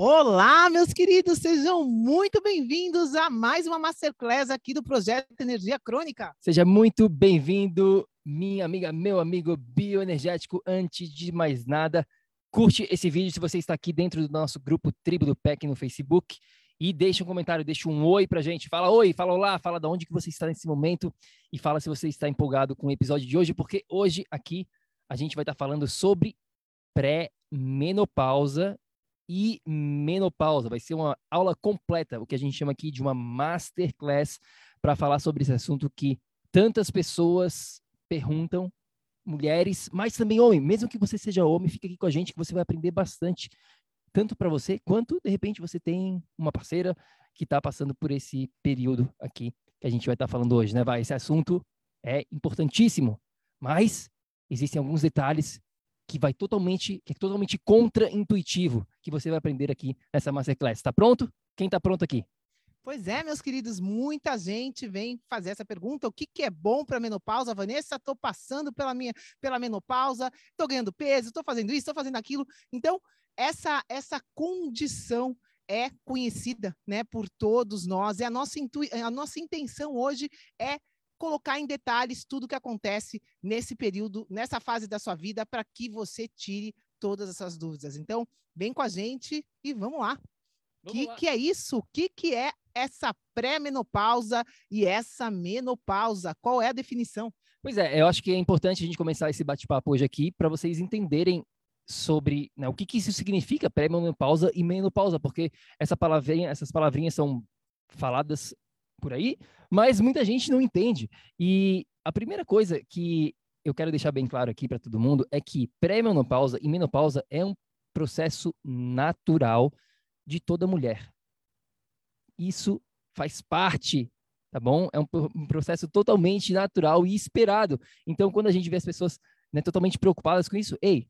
Olá, meus queridos, sejam muito bem-vindos a mais uma Masterclass aqui do Projeto Energia Crônica. Seja muito bem-vindo, minha amiga, meu amigo bioenergético. Antes de mais nada, curte esse vídeo se você está aqui dentro do nosso grupo Tribo do PEC no Facebook e deixa um comentário, deixa um oi pra gente. Fala oi, fala olá, fala de onde que você está nesse momento e fala se você está empolgado com o episódio de hoje, porque hoje aqui a gente vai estar falando sobre pré-menopausa e menopausa. Vai ser uma aula completa, o que a gente chama aqui de uma masterclass, para falar sobre esse assunto que tantas pessoas perguntam, mulheres, mas também homem. Mesmo que você seja homem, fica aqui com a gente que você vai aprender bastante, tanto para você quanto de repente você tem uma parceira que está passando por esse período aqui que a gente vai estar tá falando hoje, né? Vai, esse assunto é importantíssimo, mas existem alguns detalhes que vai totalmente, que é totalmente contra-intuitivo, que você vai aprender aqui nessa Masterclass. Está pronto? Quem está pronto aqui? Pois é, meus queridos, muita gente vem fazer essa pergunta: o que, que é bom para a menopausa? Vanessa, estou passando pela minha pela menopausa, estou ganhando peso, estou fazendo isso, estou fazendo aquilo. Então, essa, essa condição é conhecida né, por todos nós, e a nossa, a nossa intenção hoje é colocar em detalhes tudo o que acontece nesse período, nessa fase da sua vida, para que você tire todas essas dúvidas. Então, vem com a gente e vamos lá. O que, que é isso? O que, que é essa pré-menopausa e essa menopausa? Qual é a definição? Pois é, eu acho que é importante a gente começar esse bate-papo hoje aqui para vocês entenderem sobre né, o que, que isso significa pré-menopausa e menopausa, porque essa palavrinha, essas palavrinhas são faladas por aí, mas muita gente não entende. E a primeira coisa que eu quero deixar bem claro aqui para todo mundo é que pré-menopausa e menopausa é um processo natural de toda mulher. Isso faz parte, tá bom? É um, processo totalmente natural e esperado. Então, quando a gente vê as pessoas né, totalmente preocupadas com isso, ei,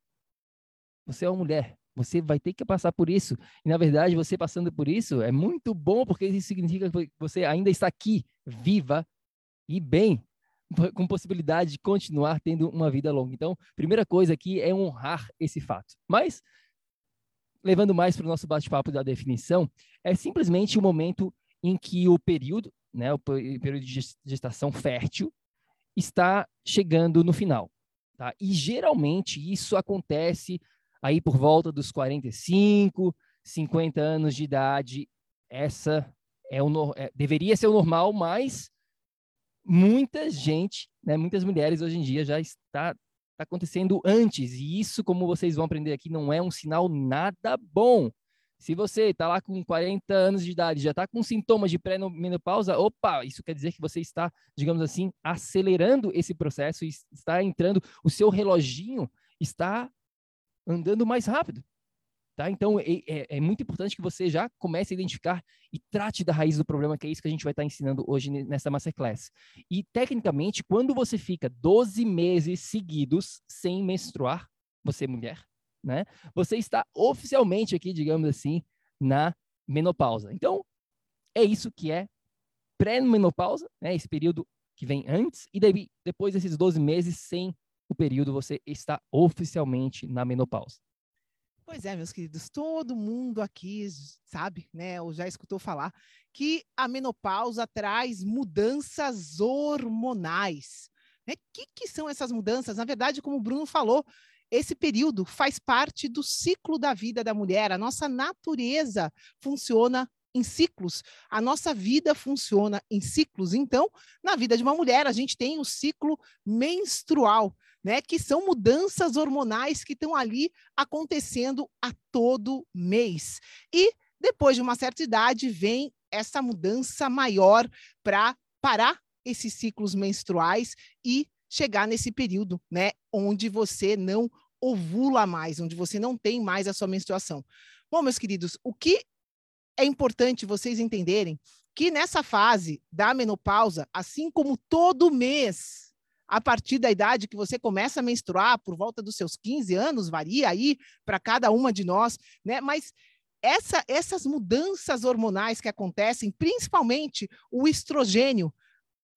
você é uma mulher, você vai ter que passar por isso. E, na verdade, você passando por isso é muito bom, porque isso significa que você ainda está aqui, viva e bem, com possibilidade de continuar tendo uma vida longa. Então, primeira coisa aqui é honrar esse fato. Mas, levando mais para o nosso bate-papo da definição, é simplesmente o momento em que o período, né, o período de gestação fértil, está chegando no final. Tá? E geralmente isso acontece aí por volta dos 45, 50 anos de idade, essa é o é, deveria ser o normal, mas muita gente, né, muitas mulheres hoje em dia já está, está acontecendo antes, e isso, como vocês vão aprender aqui, não é um sinal nada bom. Se você está lá com 40 anos de idade, já está com sintomas de pré-menopausa, opa, isso quer dizer que você está, digamos assim, acelerando esse processo está entrando, o seu reloginho está andando mais rápido. Tá? Então, é, é, é, muito importante que você já comece a identificar e trate da raiz do problema, que é isso que a gente vai estar ensinando hoje nessa Masterclass. E, tecnicamente, quando você fica 12 meses seguidos sem menstruar, você mulher, né? Você está oficialmente aqui, digamos assim, na menopausa. Então, é isso que é pré-menopausa, né? Esse período que vem antes, e daí, depois desses 12 meses sem o período você está oficialmente na menopausa. Pois é, meus queridos, todo mundo aqui sabe, né, ou já escutou falar que a menopausa traz mudanças hormonais. O né? que, que são essas mudanças? Na verdade, como o Bruno falou, esse período faz parte do ciclo da vida da mulher. A nossa natureza funciona em ciclos. A nossa vida funciona em ciclos. Então, na vida de uma mulher, a gente tem o ciclo menstrual né, que são mudanças hormonais que estão ali acontecendo a todo mês. E depois de uma certa idade vem essa mudança maior para parar esses ciclos menstruais e chegar nesse período, né, onde você não ovula mais, onde você não tem mais a sua menstruação. Bom, meus queridos, o que é importante vocês entenderem que nessa fase da menopausa, assim como todo mês a partir da idade que você começa a menstruar, por volta dos seus 15 anos, varia aí para cada uma de nós, né? Mas essa, essas mudanças hormonais que acontecem, principalmente o estrogênio,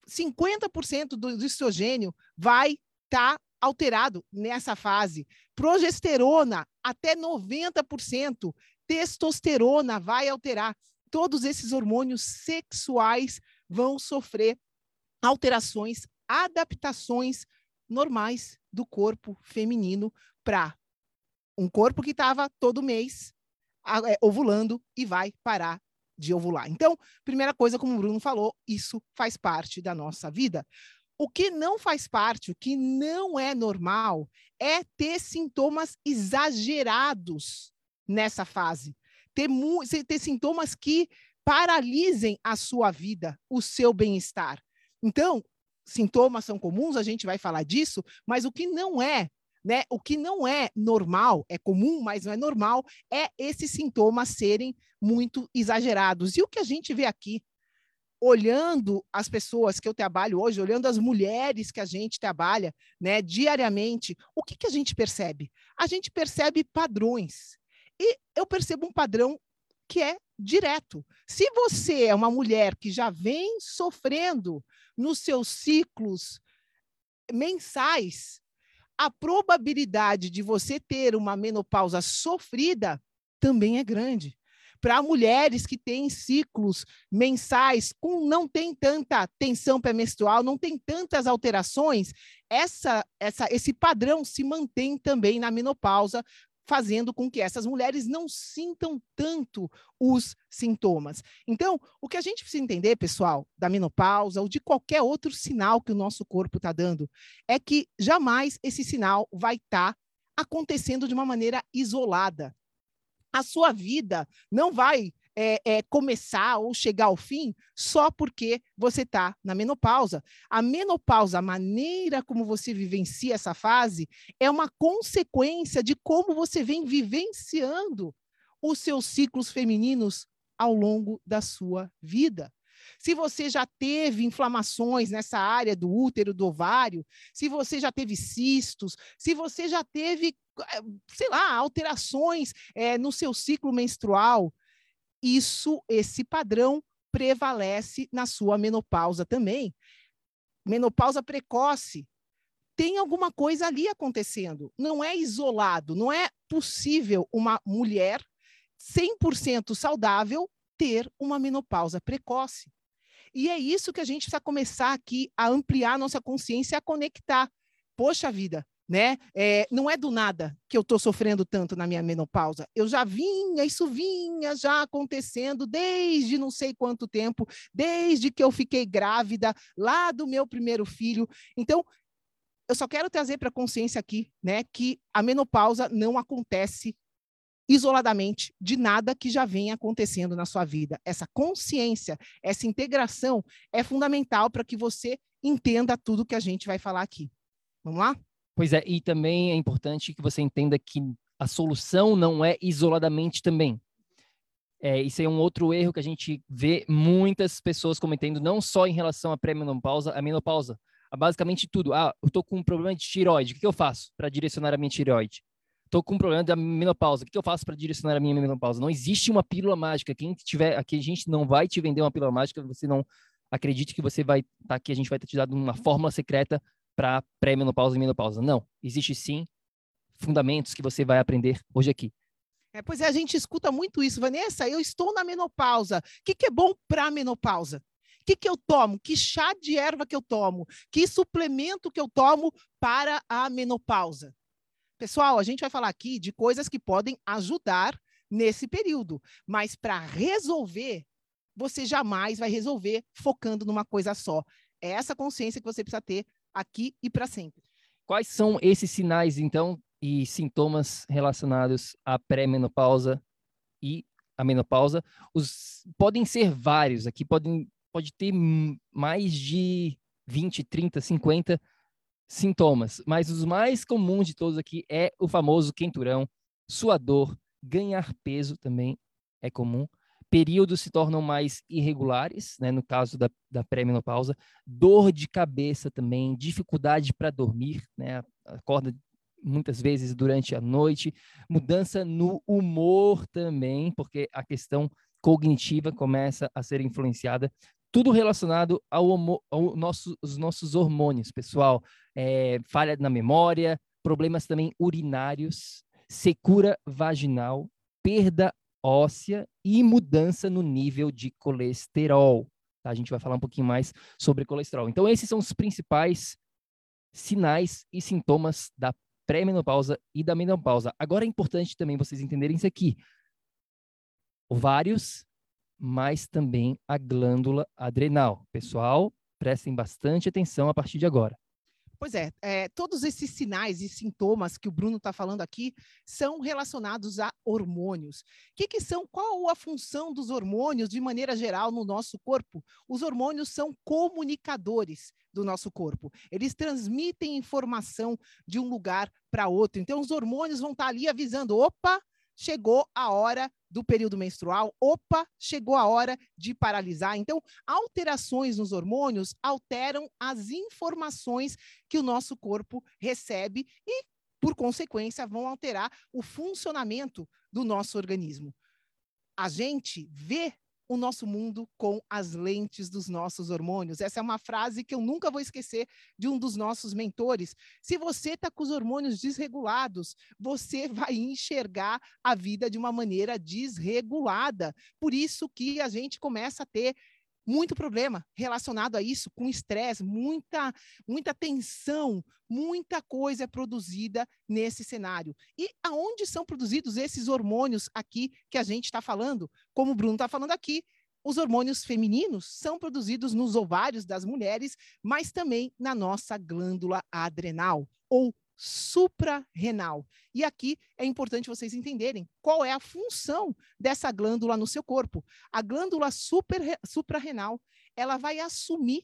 50% do, do estrogênio vai estar tá alterado nessa fase. Progesterona, até 90%. Testosterona vai alterar. Todos esses hormônios sexuais vão sofrer alterações adaptações normais do corpo feminino para um corpo que estava todo mês é, ovulando e vai parar de ovular. Então, primeira coisa, como o Bruno falou, isso faz parte da nossa vida. O que não faz parte, o que não é normal, é ter sintomas exagerados nessa fase. Ter, ter sintomas que paralisem a sua vida, o seu bem-estar. Então, sintomas são comuns, a gente vai falar disso, mas o que não é, né? O que não é normal, é comum, mas não é normal, é esses sintomas serem muito exagerados. E o que a gente vê aqui, olhando as pessoas que eu trabalho hoje, olhando as mulheres que a gente trabalha, né, diariamente, o que, que a gente percebe? A gente percebe padrões. E eu percebo um padrão que é direto. Se você é uma mulher que já vem sofrendo nos seus ciclos mensais, a probabilidade de você ter uma menopausa sofrida também é grande. Para mulheres que têm ciclos mensais, com não tem tanta tensão pré-menstrual, não tem tantas alterações, essa, essa, esse padrão se mantém também na menopausa, fazendo com que essas mulheres não sintam tanto os sintomas. Então, o que a gente precisa entender, pessoal, da menopausa ou de qualquer outro sinal que o nosso corpo está dando, é que jamais esse sinal vai estar tá acontecendo de uma maneira isolada. A sua vida não vai é, é, começar ou chegar ao fim só porque você está na menopausa. A menopausa, a maneira como você vivencia essa fase, é uma consequência de como você vem vivenciando os seus ciclos femininos ao longo da sua vida. Se você já teve inflamações nessa área do útero, do ovário, se você já teve cistos, se você já teve, eh, sei lá, alterações é, no seu ciclo menstrual, isso, esse padrão prevalece na sua menopausa também. Menopausa precoce. Tem alguma coisa ali acontecendo. Não é isolado, não é possível uma mulher 100% saudável ter uma menopausa precoce. E é isso que a gente precisa começar aqui a ampliar nossa consciência, a conectar. Poxa vida, né? É, não é do nada que eu estou sofrendo tanto na minha menopausa. Eu já vinha, isso vinha já acontecendo desde não sei quanto tempo, desde que eu fiquei grávida, lá do meu primeiro filho. Então, eu só quero trazer para a consciência aqui, né, que a menopausa não acontece isoladamente de nada que já venha acontecendo na sua vida. Essa consciência, essa integração é fundamental para que você entenda tudo que a gente vai falar aqui. Vamos lá? Pois é, e também é importante que você entenda que a solução não é isoladamente também. É, isso é um outro erro que a gente vê muitas pessoas cometendo, não só em relação à pré-menopausa, à menopausa, a basicamente tudo. Ah, eu tô com um problema de tireoide, o que, eu faço para direcionar a minha tireoide? Tô com um problema da menopausa, o que, eu faço para direcionar a minha menopausa? Não existe uma pílula mágica. Quem tiver aqui, a gente não vai te vender uma pílula mágica, você não acredite que você vai estar tá aqui, a gente vai te dar uma fórmula secreta para pré-menopausa e menopausa. Não, existe sim fundamentos que você vai aprender hoje aqui. É, pois é, a gente escuta muito isso. Vanessa, eu estou na menopausa. O que, que é bom para a menopausa? O que, que eu tomo? Que chá de erva que eu tomo? Que suplemento que eu tomo para a menopausa? Pessoal, a gente vai falar aqui de coisas que podem ajudar nesse período, mas para resolver, você jamais vai resolver focando numa coisa só. É essa consciência que você precisa ter aqui e para sempre. Quais são esses sinais, então, e sintomas relacionados à pré-menopausa e a menopausa? Os, podem ser vários, aqui podem, pode ter mais de 20, 30, 50 sintomas, mas os mais comuns de todos aqui é o famoso quenturão, suador, ganhar peso também é comum. Períodos se tornam mais irregulares, né, no caso da, da pré-menopausa. Dor de cabeça também, dificuldade para dormir, né, acorda muitas vezes durante a noite. Mudança no humor também, porque a questão cognitiva começa a ser influenciada tudo relacionado ao, ao nosso, os nossos hormônios, pessoal. É, falha na memória, problemas também urinários, secura vaginal, perda óssea e mudança no nível de colesterol. Tá? A gente vai falar um pouquinho mais sobre colesterol. Então, esses são os principais sinais e sintomas da pré-menopausa e da menopausa. Agora é importante também vocês entenderem isso aqui. Ovários mas também a glândula adrenal. Pessoal, prestem bastante atenção a partir de agora. Pois é, é, todos esses sinais e sintomas que o Bruno está falando aqui são relacionados a hormônios. O que, que, são? Qual a função dos hormônios de maneira geral no nosso corpo? Os hormônios são comunicadores do nosso corpo. Eles transmitem informação de um lugar para outro. Então, os hormônios vão estar tá ali avisando: opa, chegou a hora do período menstrual, opa, chegou a hora de paralisar. Então, alterações nos hormônios alteram as informações que o nosso corpo recebe e, por consequência, vão alterar o funcionamento do nosso organismo. A gente vê o nosso mundo com as lentes dos nossos hormônios. Essa é uma frase que eu nunca vou esquecer de um dos nossos mentores. Se você está com os hormônios desregulados, você vai enxergar a vida de uma maneira desregulada. Por isso que a gente começa a ter muito problema relacionado a isso, com estresse, muita, muita tensão, muita coisa é produzida nesse cenário. E aonde são produzidos esses hormônios aqui que a gente está falando? Como o Bruno está falando aqui, os hormônios femininos são produzidos nos ovários das mulheres, mas também na nossa glândula adrenal, ou suprarrenal. E aqui é importante vocês entenderem qual é a função dessa glândula no seu corpo. A glândula suprarrenal, ela vai assumir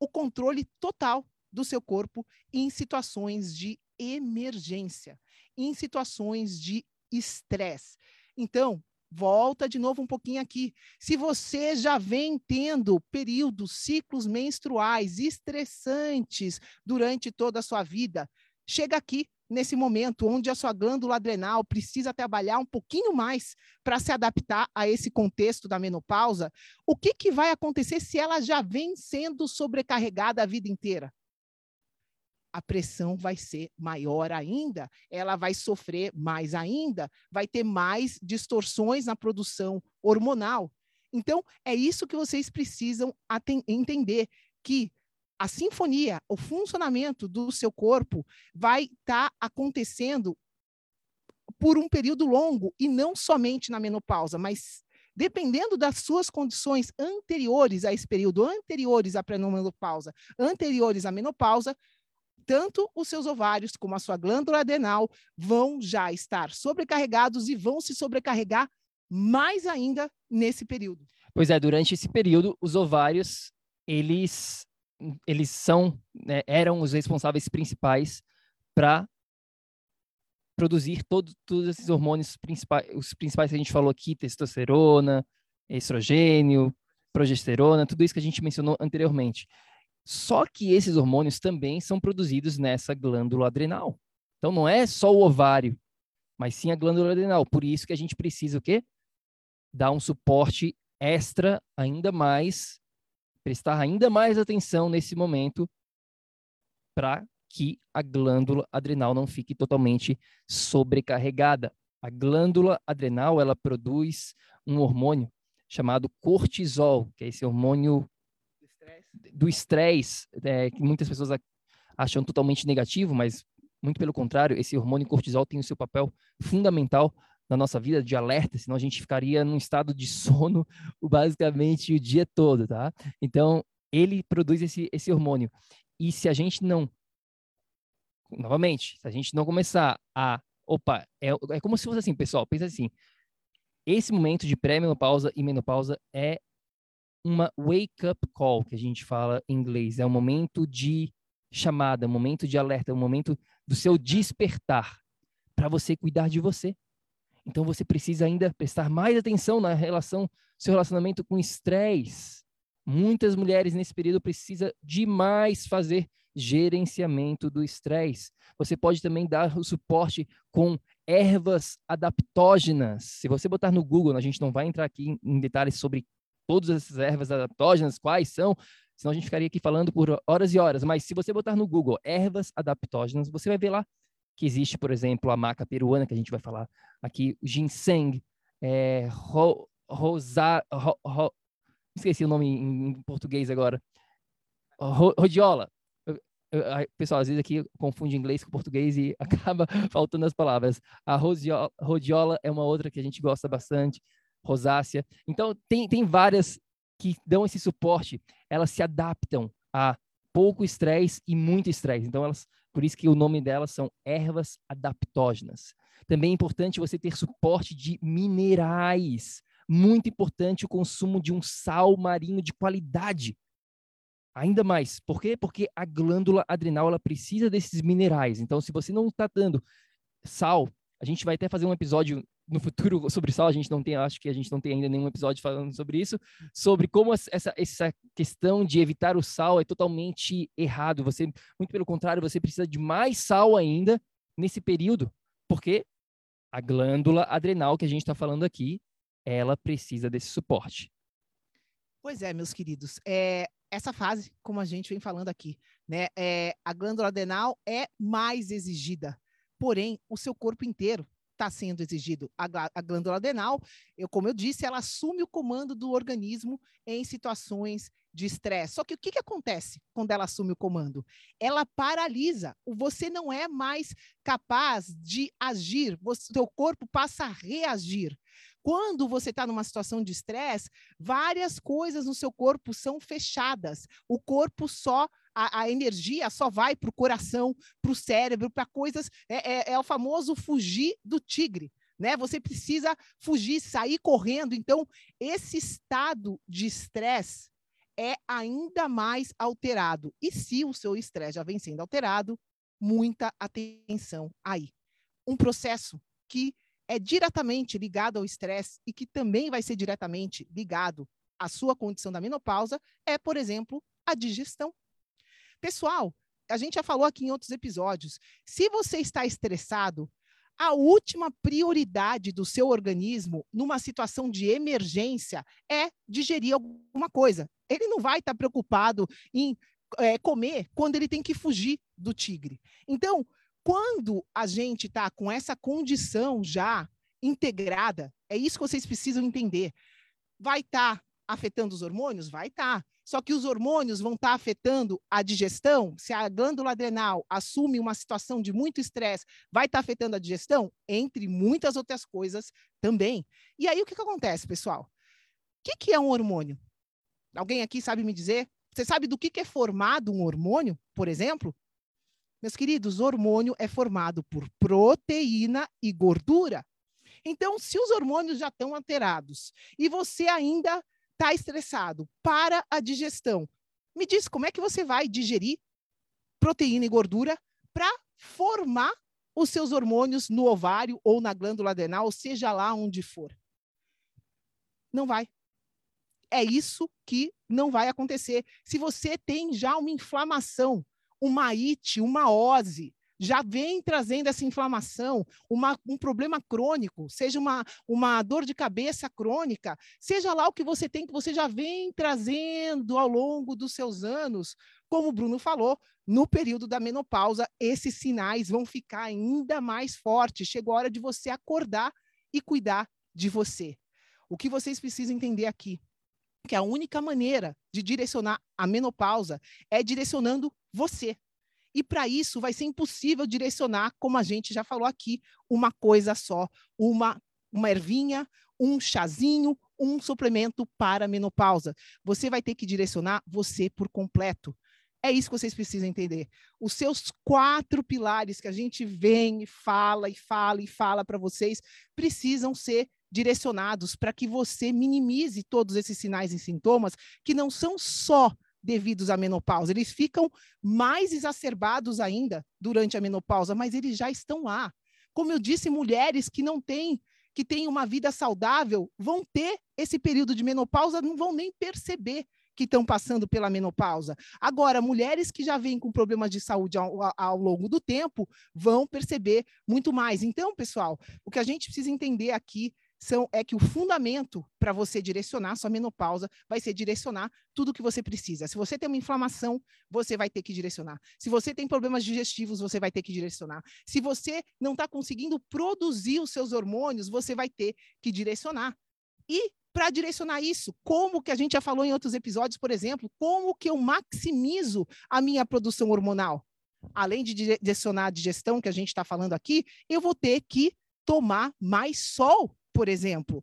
o controle total do seu corpo em situações de emergência, em situações de estresse. Então, volta de novo um pouquinho aqui. Se você já vem tendo períodos, ciclos menstruais estressantes durante toda a sua vida, chega aqui nesse momento onde a sua glândula adrenal precisa trabalhar um pouquinho mais para se adaptar a esse contexto da menopausa, o que, que vai acontecer se ela já vem sendo sobrecarregada a vida inteira? A pressão vai ser maior ainda, ela vai sofrer mais ainda, vai ter mais distorções na produção hormonal. Então, é isso que vocês precisam entender, que a sinfonia, o funcionamento do seu corpo vai estar tá acontecendo por um período longo e não somente na menopausa, mas dependendo das suas condições anteriores a esse período, anteriores à pré-menopausa, anteriores à menopausa, tanto os seus ovários como a sua glândula adrenal vão já estar sobrecarregados e vão se sobrecarregar mais ainda nesse período. Pois é, durante esse período, os ovários, eles eles são, né, eram os responsáveis principais para produzir todo, todos esses hormônios principais, os principais que a gente falou aqui, testosterona, estrogênio, progesterona, tudo isso que a gente mencionou anteriormente. Só que esses hormônios também são produzidos nessa glândula adrenal. Então não é só o ovário, mas sim a glândula adrenal. Por isso que a gente precisa o quê? Dar um suporte extra ainda mais prestar ainda mais atenção nesse momento para que a glândula adrenal não fique totalmente sobrecarregada. A glândula adrenal ela produz um hormônio chamado cortisol, que é esse hormônio do estresse, é, que muitas pessoas acham totalmente negativo, mas muito pelo contrário, esse hormônio cortisol tem o seu papel fundamental na nossa vida de alerta, senão a gente ficaria num estado de sono basicamente o dia todo, tá? Então, ele produz esse, esse hormônio. E se a gente não, novamente, se a gente não começar a, opa, é, é como se fosse assim, pessoal, pensa assim, esse momento de pré-menopausa e menopausa é uma wake-up call, que a gente fala em inglês, é um momento de chamada, um momento de alerta, um momento do seu despertar para você cuidar de você. Então você precisa ainda prestar mais atenção na relação, seu relacionamento com estresse. Muitas mulheres nesse período precisam demais fazer gerenciamento do estresse. Você pode também dar o suporte com ervas adaptógenas. Se você botar no Google, a gente não vai entrar aqui em detalhes sobre todas essas ervas adaptógenas, quais são, senão a gente ficaria aqui falando por horas e horas. Mas se você botar no Google ervas adaptógenas, você vai ver lá que existe, por exemplo, a maca peruana, que a gente vai falar aqui, o ginseng, é, ro, rosa, ro, ro, esqueci o nome em, em português agora, ro, rodiola. pessoal, às vezes aqui confunde inglês com português e acaba faltando as palavras. A rodiola, rodiola é uma outra que a gente gosta bastante, rosácea. Então, tem, tem várias que dão esse suporte, elas se adaptam a pouco estresse e muito estresse. Então, elas, por isso que o nome delas são ervas adaptógenas. Também é importante você ter suporte de minerais. Muito importante o consumo de um sal marinho de qualidade. Ainda mais, por quê? Porque a glândula adrenal ela precisa desses minerais. Então, se você não está dando sal, a gente vai até fazer um episódio no futuro sobre sal, a gente não tem, acho que a gente não tem ainda nenhum episódio falando sobre isso, sobre como essa, essa questão de evitar o sal é totalmente errado. Você, muito pelo contrário, você precisa de mais sal ainda nesse período, porque a glândula adrenal que a gente está falando aqui, ela precisa desse suporte. Pois é, meus queridos, é, essa fase, como a gente vem falando aqui, né, é, a glândula adrenal é mais exigida, porém, o seu corpo inteiro está sendo exigido a, a glândula adrenal, eu, como eu disse, ela assume o comando do organismo em situações de estresse. Só que o que, que acontece quando ela assume o comando? Ela paralisa. Você não é mais capaz de agir, o seu corpo passa a reagir. Quando você está numa situação de estresse, várias coisas no seu corpo são fechadas. O corpo só a, a energia só vai para o coração, para o cérebro, para coisas. É, é, é o famoso fugir do tigre. Né? Você precisa fugir, sair correndo. Então, esse estado de estresse é ainda mais alterado. E se o seu estresse já vem sendo alterado, muita atenção aí. Um processo que é diretamente ligado ao estresse e que também vai ser diretamente ligado à sua condição da menopausa é, por exemplo, a digestão. Pessoal, a gente já falou aqui em outros episódios, se você está estressado, a última prioridade do seu organismo numa situação de emergência é digerir alguma coisa. Ele não vai estar preocupado em é, comer quando ele tem que fugir do tigre. Então, quando a gente está com essa condição já integrada, é isso que vocês precisam entender. Vai estar tá afetando os hormônios? Vai estar. Tá. Só que os hormônios vão estar tá afetando a digestão. Se a glândula adrenal assume uma situação de muito estresse, vai estar tá afetando a digestão, entre muitas outras coisas também. E aí o que, que acontece, pessoal? O que, que é um hormônio? Alguém aqui sabe me dizer? Você sabe do que, que é formado um hormônio, por exemplo? Meus queridos, hormônio é formado por proteína e gordura. Então, se os hormônios já estão alterados e você ainda está estressado, para a digestão. Me diz como é que você vai digerir proteína e gordura para formar os seus hormônios no ovário ou na glândula adrenal, seja lá onde for. Não vai. É isso que não vai acontecer. Se você tem já uma inflamação, uma ite, uma ose, já vem trazendo essa inflamação, uma, um problema crônico, seja uma, uma dor de cabeça crônica, seja lá o que você tem, que você já vem trazendo ao longo dos seus anos, como o Bruno falou, no período da menopausa, esses sinais vão ficar ainda mais fortes. Chegou a hora de você acordar e cuidar de você. O que vocês precisam entender aqui que a única maneira de direcionar a menopausa é direcionando você. E para isso vai ser impossível direcionar, como a gente já falou aqui, uma coisa só, uma uma ervinha, um chazinho, um suplemento para menopausa. Você vai ter que direcionar você por completo. É isso que vocês precisam entender. Os seus quatro pilares que a gente vem e fala e fala e fala para vocês precisam ser direcionados para que você minimize todos esses sinais e sintomas que não são só devidos à menopausa, eles ficam mais exacerbados ainda durante a menopausa, mas eles já estão lá. Como eu disse, mulheres que não têm que têm uma vida saudável vão ter esse período de menopausa, não vão nem perceber que estão passando pela menopausa. Agora, mulheres que já vêm com problemas de saúde ao, ao, longo do tempo vão perceber muito mais. Então, pessoal, o que a gente precisa entender aqui são, é que o fundamento para você direcionar sua menopausa vai ser direcionar tudo que você precisa. Se você tem uma inflamação, você vai ter que direcionar. Se você tem problemas digestivos, você vai ter que direcionar. Se você não está conseguindo produzir os seus hormônios, você vai ter que direcionar. E para direcionar isso, como que a gente já falou em outros episódios, por exemplo, como que eu maximizo a minha produção hormonal? Além de direcionar a digestão que a gente está falando aqui, eu vou ter que tomar mais sol por exemplo,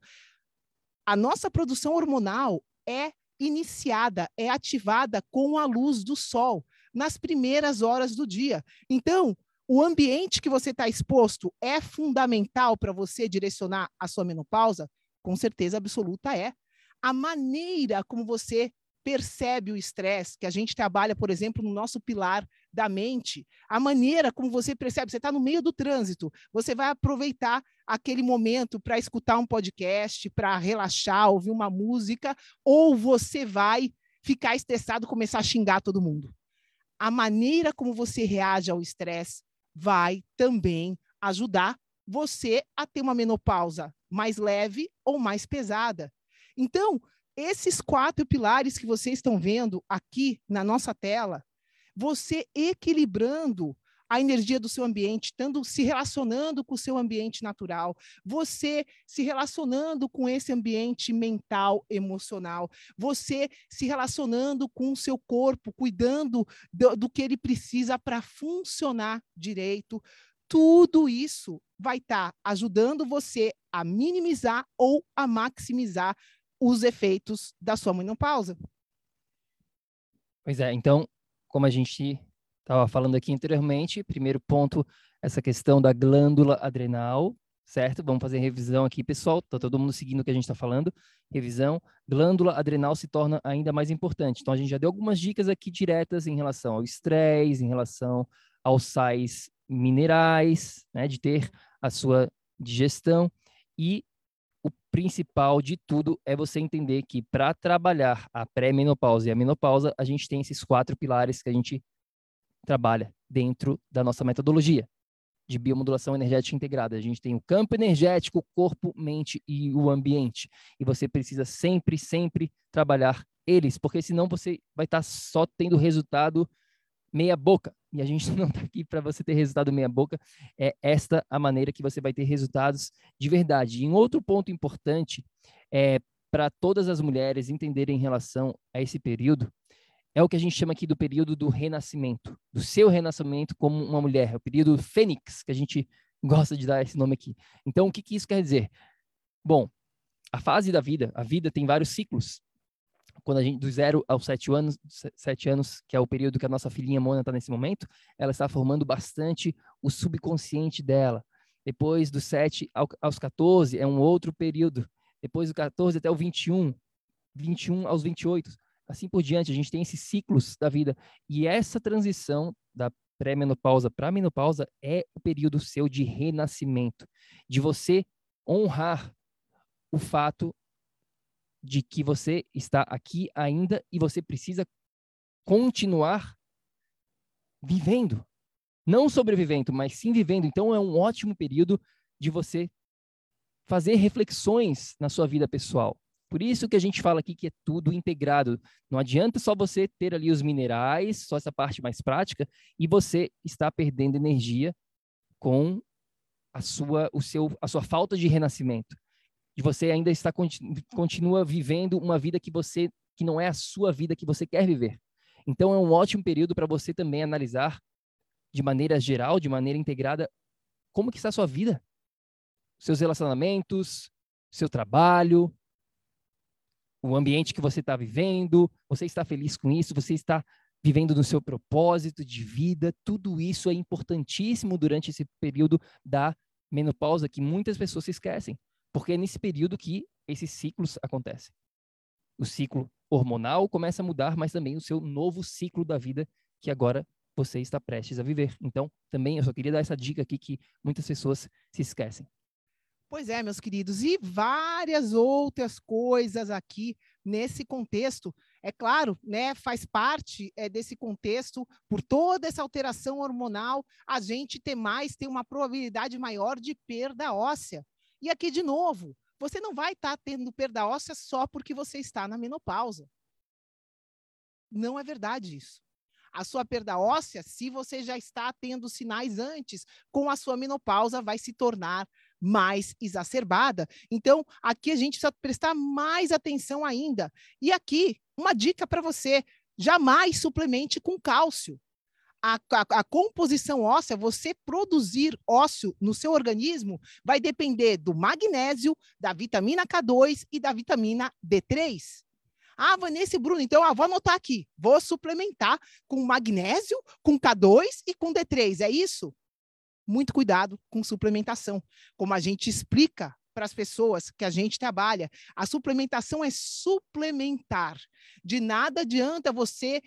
a nossa produção hormonal é iniciada, é ativada com a luz do sol, nas primeiras horas do dia. Então, o ambiente que você está exposto é fundamental para você direcionar a sua menopausa? Com certeza absoluta é. A maneira como você percebe o estresse, que a gente trabalha, por exemplo, no nosso pilar da mente, a maneira como você percebe, você está no meio do trânsito, você vai aproveitar aquele momento para escutar um podcast, para relaxar, ouvir uma música, ou você vai ficar estressado, começar a xingar todo mundo. A maneira como você reage ao estresse vai também ajudar você a ter uma menopausa mais leve ou mais pesada. Então, esses quatro pilares que vocês estão vendo aqui na nossa tela, você equilibrando a energia do seu ambiente, estando se relacionando com o seu ambiente natural, você se relacionando com esse ambiente mental, emocional, você se relacionando com o seu corpo, cuidando do, do que ele precisa para funcionar direito. Tudo isso vai estar tá ajudando você a minimizar ou a maximizar os efeitos da sua menopausa. Pois é, então como a gente estava falando aqui anteriormente, primeiro ponto, essa questão da glândula adrenal, certo? Vamos fazer revisão aqui, pessoal. Tá todo mundo seguindo o que a gente está falando. Revisão. Glândula adrenal se torna ainda mais importante. Então, a gente já deu algumas dicas aqui diretas em relação ao estresse, em relação aos sais minerais, né? De ter a sua digestão. E principal de tudo é você entender que para trabalhar a pré-menopausa e a menopausa, a gente tem esses quatro pilares que a gente trabalha dentro da nossa metodologia de biomodulação energética integrada. A gente tem o campo energético, o corpo, mente e o ambiente. E você precisa sempre, sempre trabalhar eles, porque senão você vai estar tá só tendo resultado meia boca. E a gente não está aqui para você ter resultado meia boca. É esta a maneira que você vai ter resultados de verdade. E um outro ponto importante é para todas as mulheres entenderem em relação a esse período é o que a gente chama aqui do período do renascimento, do seu renascimento como uma mulher, é o período fênix, que a gente gosta de dar esse nome aqui. Então, o que, que isso quer dizer? Bom, a fase da vida, a vida tem vários ciclos quando a gente do zero aos sete anos, sete anos, que é o período que a nossa filhinha Mona está nesse momento, ela está formando bastante o subconsciente dela. Depois dos sete aos 14 é um outro período. Depois do 14 até o 21, 21 aos 28, assim por diante. A gente tem esses ciclos da vida. E essa transição da pré-menopausa para a menopausa é o período seu de renascimento, de você honrar o fato de que você está aqui ainda e você precisa continuar vivendo. Não sobrevivendo, mas sim vivendo. Então é um ótimo período de você fazer reflexões na sua vida pessoal. Por isso que a gente fala aqui que é tudo integrado. Não adianta só você ter ali os minerais, só essa parte mais prática, e você está perdendo energia com a sua, o seu, a sua falta de renascimento. E você ainda está continua vivendo uma vida que você que não é a sua vida que você quer viver. Então é um ótimo período para você também analisar de maneira geral, de maneira integrada, como que está a sua vida, seus relacionamentos, seu trabalho, o ambiente que você está vivendo, você está feliz com isso, você está vivendo no seu propósito de vida, tudo isso é importantíssimo durante esse período da menopausa que muitas pessoas se esquecem, porque é nesse período que esses ciclos acontecem. O ciclo hormonal começa a mudar, mas também o seu novo ciclo da vida que agora você está prestes a viver. Então, também eu só queria dar essa dica aqui que muitas pessoas se esquecem. Pois é, meus queridos, e várias outras coisas aqui nesse contexto. É claro, né, faz parte é, desse contexto, por toda essa alteração hormonal, a gente ter mais, ter uma probabilidade maior de perda óssea. E aqui, de novo, você não vai estar tá tendo perda óssea só porque você está na menopausa. Não é verdade isso a sua perda óssea, se você já está tendo sinais antes, com a sua menopausa vai se tornar mais exacerbada. Então, aqui a gente precisa prestar mais atenção ainda. E aqui, uma dica para você: jamais suplemente com cálcio. A, a, a, composição óssea, você produzir ósseo no seu organismo, vai depender do magnésio, da vitamina K2 e da vitamina D3. Ah, Vanessa e Bruno, então ah, vou anotar aqui. Vou suplementar com magnésio, com K2 e com D3. É isso? Muito cuidado com suplementação. Como a gente explica para as pessoas que a gente trabalha, a suplementação é suplementar. De nada adianta você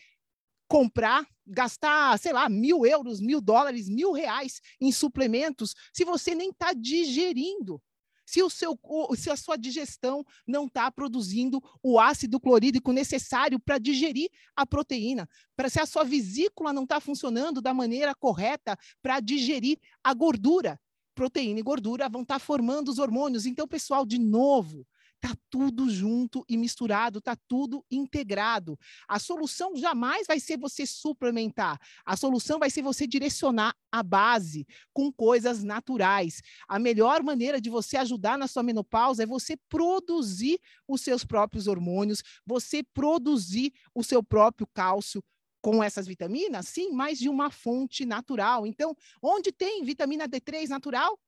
comprar, gastar, sei lá, mil euros, mil dólares, mil reais em suplementos, se você nem está digerindo se, o seu, se a sua digestão não está produzindo o ácido clorídrico necessário para digerir a proteína, para se a sua vesícula não está funcionando da maneira correta para digerir a gordura. Proteína e gordura vão estar tá formando os hormônios. Então, pessoal, de novo, Está tudo junto e misturado, está tudo integrado. A solução jamais vai ser você suplementar. A solução vai ser você direcionar a base com coisas naturais. A melhor maneira de você ajudar na sua menopausa é você produzir os seus próprios hormônios, você produzir o seu próprio cálcio, com essas vitaminas? Sim, mas de uma fonte natural. Então, onde tem vitamina D3 natural?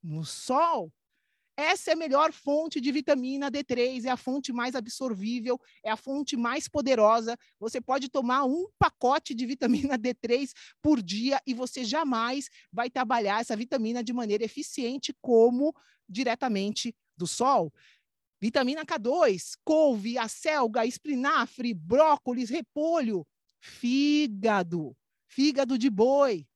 No sol. Essa é a melhor fonte de vitamina D3, é a fonte mais absorvível, é a fonte mais poderosa. Você pode tomar um pacote de vitamina D3 por dia e você jamais vai trabalhar essa vitamina de maneira eficiente como diretamente do sol. Vitamina K2, couve, acelga, espinafre, brócolis, repolho, fígado, fígado de boi,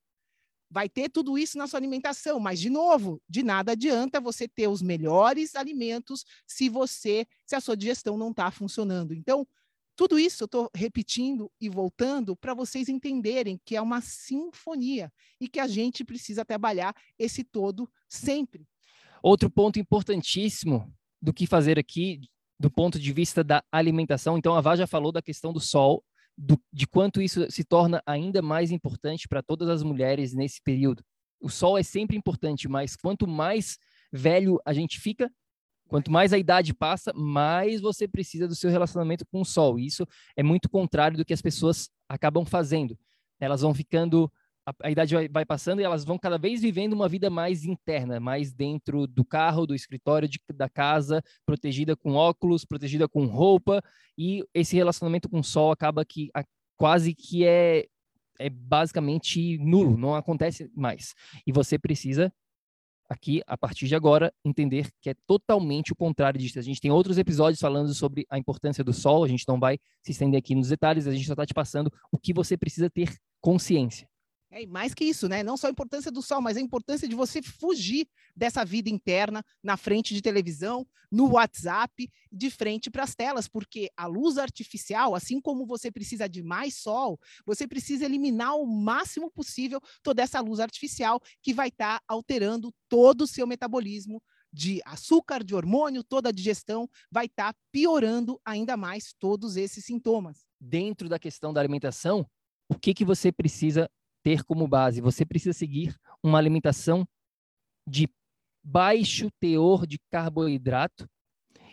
vai ter tudo isso na sua alimentação, mas de novo, de nada adianta você ter os melhores alimentos se você, se a sua digestão não está funcionando. Então, tudo isso eu estou repetindo e voltando para vocês entenderem que é uma sinfonia e que a gente precisa trabalhar esse todo sempre. Outro ponto importantíssimo do que fazer aqui, do ponto de vista da alimentação, então a Vá já falou da questão do sol, do, de quanto isso se torna ainda mais importante para todas as mulheres nesse período. O sol é sempre importante, mas quanto mais velho a gente fica, quanto mais a idade passa, mais você precisa do seu relacionamento com o sol. E isso é muito contrário do que as pessoas acabam fazendo. Elas vão ficando a, idade vai, vai, passando e elas vão cada vez vivendo uma vida mais interna, mais dentro do carro, do escritório, de, da casa, protegida com óculos, protegida com roupa, e esse relacionamento com o sol acaba que a, quase que é, é basicamente nulo, não acontece mais. E você precisa aqui, a partir de agora, entender que é totalmente o contrário disso. A gente tem outros episódios falando sobre a importância do sol, a gente não vai se estender aqui nos detalhes, a gente só está te passando o que você precisa ter consciência. É, e mais que isso, né? Não só a importância do sol, mas a importância de você fugir dessa vida interna na frente de televisão, no WhatsApp, de frente para as telas, porque a luz artificial, assim como você precisa de mais sol, você precisa eliminar o máximo possível toda essa luz artificial que vai estar tá alterando todo o seu metabolismo de açúcar, de hormônio, toda a digestão vai estar tá piorando ainda mais todos esses sintomas. Dentro da questão da alimentação, o que, que você precisa ter como base? Você precisa seguir uma alimentação de baixo teor de carboidrato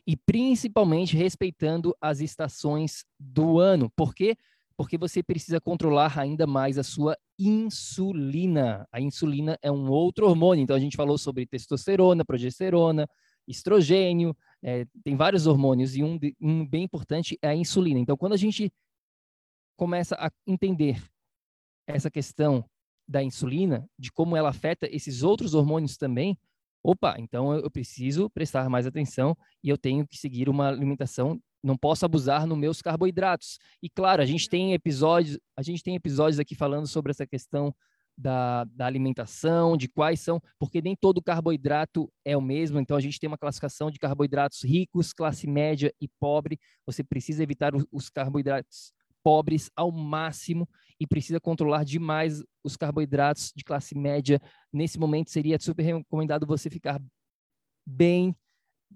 e principalmente respeitando as estações do ano. Por quê? Porque você precisa controlar ainda mais a sua insulina. A insulina é um outro hormônio. Então, a gente falou sobre testosterona, progesterona, estrogênio, é, tem vários hormônios e um, um bem importante é a insulina. Então, quando a gente começa a entender essa questão da insulina, de como ela afeta esses outros hormônios também, opa, então eu preciso prestar mais atenção e eu tenho que seguir uma alimentação, não posso abusar nos meus carboidratos. E claro, a gente tem episódios, a gente tem episódios aqui falando sobre essa questão da, da, alimentação, de quais são, porque nem todo carboidrato é o mesmo, então a gente tem uma classificação de carboidratos ricos, classe média e pobre. Você precisa evitar os, os carboidratos pobres ao máximo e precisa controlar demais os carboidratos de classe média. Nesse momento, seria super recomendado você ficar bem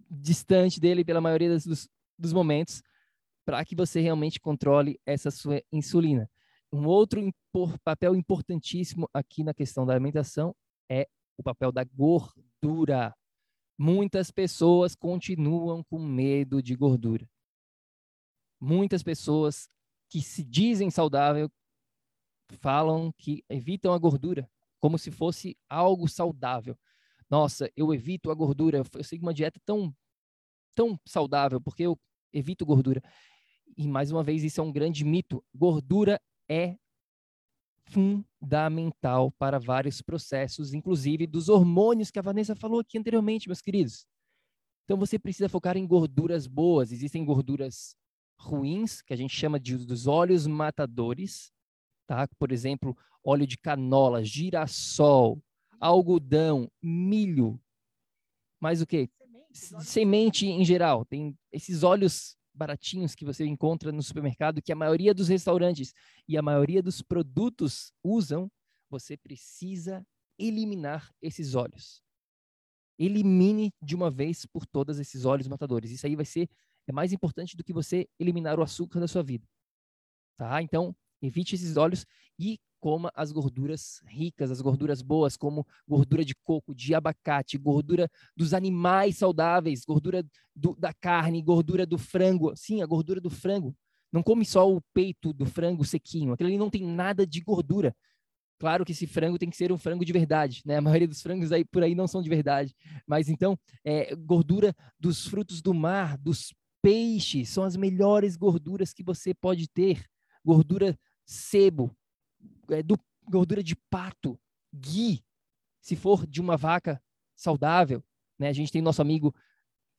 distante dele pela maioria dos, dos momentos, para que você realmente controle essa sua insulina. Um outro impor, papel importantíssimo aqui na questão da alimentação é o papel da gordura. Muitas pessoas continuam com medo de gordura. Muitas pessoas que se dizem saudável falam que evitam a gordura como se fosse algo saudável. Nossa, eu evito a gordura, eu sigo uma dieta tão tão saudável porque eu evito gordura. E mais uma vez isso é um grande mito. Gordura é fundamental para vários processos, inclusive dos hormônios que a Vanessa falou aqui anteriormente, meus queridos. Então você precisa focar em gorduras boas. Existem gorduras ruins, que a gente chama de, dos óleos matadores, tá? Por exemplo, óleo de canola, girassol, algodão, milho. Mais o quê? Semente em geral. Tem esses óleos baratinhos que você encontra no supermercado, que a maioria dos restaurantes e a maioria dos produtos usam, você precisa eliminar esses óleos. Elimine de uma vez por todas esses óleos matadores. Isso aí vai ser é mais importante do que você eliminar o açúcar da sua vida. Tá? Então, evite esses óleos e coma as gorduras ricas, as gorduras boas, como gordura de coco, de abacate, gordura dos animais saudáveis, gordura do, da carne, gordura do frango. Sim, a gordura do frango. Não come só o peito do frango sequinho. Aquilo ali não tem nada de gordura. Claro que esse frango tem que ser um frango de verdade, né? A maioria dos frangos aí por aí não são de verdade. Mas então, é, gordura dos frutos do mar, dos peixe são as melhores gorduras que você pode ter. Gordura sebo, é, do, gordura de pato, ghee, se for de uma vaca saudável. Né? A gente tem nosso amigo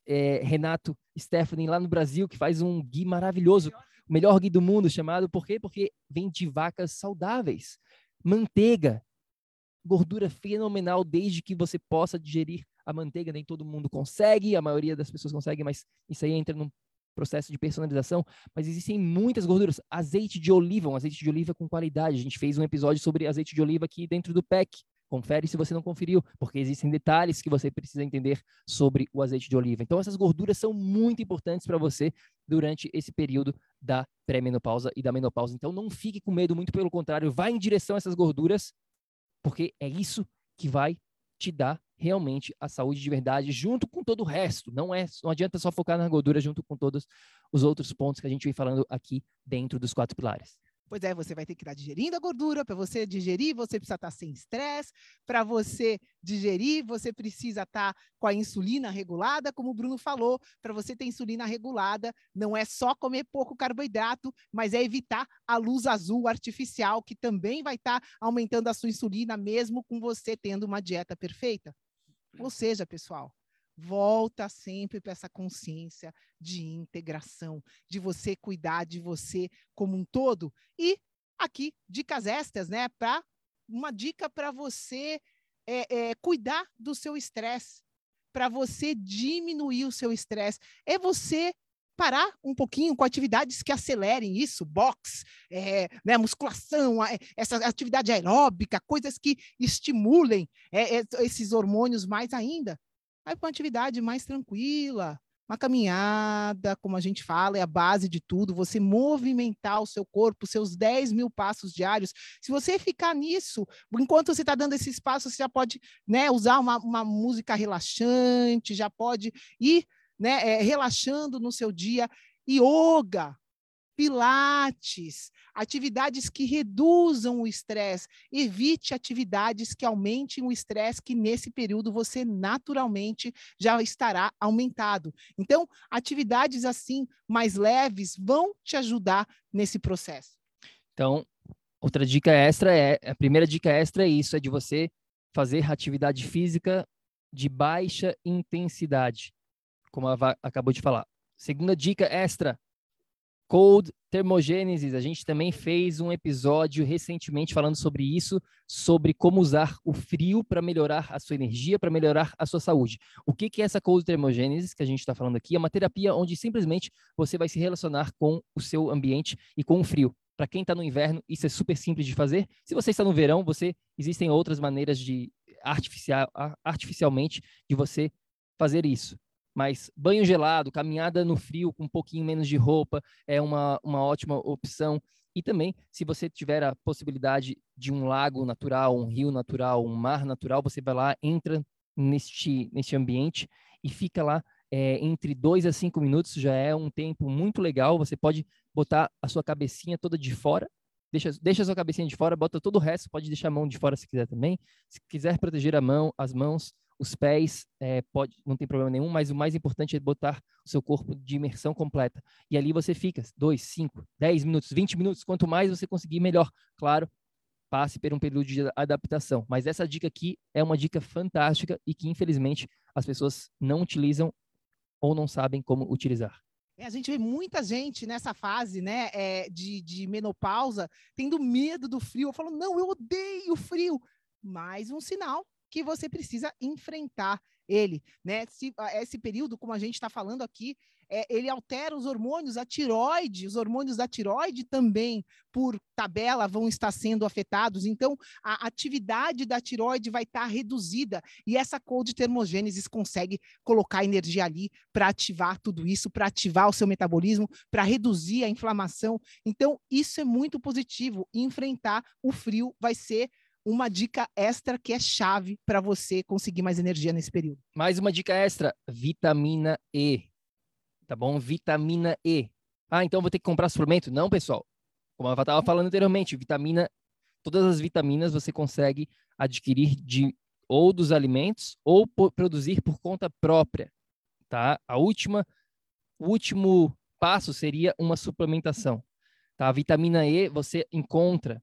é, Renato Stephanie lá no Brasil, que faz um ghee maravilhoso, o melhor ghee do mundo, chamado por quê? Porque vem de vacas saudáveis. Manteiga, gordura fenomenal, desde que você possa digerir a manteiga nem todo mundo consegue, a maioria das pessoas consegue, mas isso aí entra num processo de personalização, mas existem muitas gorduras. Azeite de oliva, um azeite de oliva com qualidade. A gente fez um episódio sobre azeite de oliva aqui dentro do PEC. Confere se você não conferiu, porque existem detalhes que você precisa entender sobre o azeite de oliva. Então, essas gorduras são muito importantes para você durante esse período da pré-menopausa e da menopausa. Então, não fique com medo, muito pelo contrário, vá em direção a essas gorduras, porque é isso que vai te dar realmente a saúde de verdade, junto com todo o resto. Não é, não adianta só focar na gordura junto com todos os outros pontos que a gente vem falando aqui dentro dos quatro pilares. Pois é, você vai ter que estar digerindo a gordura. Para você digerir, você precisa estar sem estresse. Para você digerir, você precisa estar com a insulina regulada, como o Bruno falou. Para você ter insulina regulada, não é só comer pouco carboidrato, mas é evitar a luz azul artificial, que também vai estar aumentando a sua insulina, mesmo com você tendo uma dieta perfeita. Ou seja, pessoal, volta sempre para essa consciência de integração, de você cuidar de você como um todo. E aqui, dicas extras, né? Para uma dica para você é, é, cuidar do seu estresse, para você diminuir o seu estresse, é você parar um pouquinho com atividades que acelerem isso, box, é, né, musculação, é, essa atividade aeróbica, coisas que estimulem é, é esses hormônios mais ainda. vai para uma atividade mais tranquila, uma caminhada, como a gente fala, é a base de tudo. Você movimentar o seu corpo, seus 10 mil passos diários. Se você ficar nisso, enquanto você está dando esses passos, você já pode né, usar uma, uma música relaxante, já pode ir né, é, relaxando no seu dia. Yoga, pilates, atividades que reduzam o estresse. Evite atividades que aumentem o estresse, que nesse período você naturalmente já estará aumentado. Então, atividades assim, mais leves, vão te ajudar nesse processo. Então, outra dica extra é, a primeira dica extra é isso, é de você fazer atividade física de baixa intensidade, como a Vá acabou de falar. Segunda dica extra, Cold Thermogênesis, a gente também fez um episódio recentemente falando sobre isso, sobre como usar o frio para melhorar a sua energia, para melhorar a sua saúde. O que, que é essa Cold Thermogênesis que a gente está falando aqui? É uma terapia onde simplesmente você vai se relacionar com o seu ambiente e com o frio. Para quem está no inverno, isso é super simples de fazer. Se você está no verão, você existem outras maneiras de artificial, artificialmente de você fazer isso mas banho gelado, caminhada no frio com um pouquinho menos de roupa é uma, uma ótima opção. E também, se você tiver a possibilidade de um lago natural, um rio natural, um mar natural, você vai lá, entra neste, neste ambiente e fica lá é, entre dois a cinco minutos, já é um tempo muito legal. Você pode botar a sua cabecinha toda de fora, deixa, deixa a sua cabecinha de fora, bota todo o resto, pode deixar a mão de fora se quiser também. Se quiser proteger a mão, as mãos, os pés, é, pode, não tem problema nenhum, mas o mais importante é botar o seu corpo de imersão completa. E ali você fica 2, 5, 10 minutos, 20 minutos, quanto mais você conseguir, melhor. Claro, passe por um período de adaptação. Mas essa dica aqui é uma dica fantástica e que, infelizmente, as pessoas não utilizam ou não sabem como utilizar. É, a gente vê muita gente nessa fase né, é, de, de menopausa tendo medo do frio. Eu falo, não, eu odeio frio. Mais um sinal que você precisa enfrentar ele, né? Se, esse período, como a gente está falando aqui, é, ele altera os hormônios, a tiroide, os hormônios da tiroide também, por tabela, vão estar sendo afetados. Então, a atividade da tiroide vai estar tá reduzida e essa cold termogênesis consegue colocar energia ali para ativar tudo isso, para ativar o seu metabolismo, para reduzir a inflamação. Então, isso é muito positivo. Enfrentar o frio vai ser uma dica extra que é chave para você conseguir mais energia nesse período. Mais uma dica extra: vitamina E. Tá bom? Vitamina E. Ah, então vou ter que comprar suplemento? Não, pessoal. Como eu estava falando anteriormente, vitamina, todas as vitaminas você consegue adquirir de ou dos alimentos ou por, produzir por conta própria, tá? A última, o último passo seria uma suplementação, tá? A vitamina E você encontra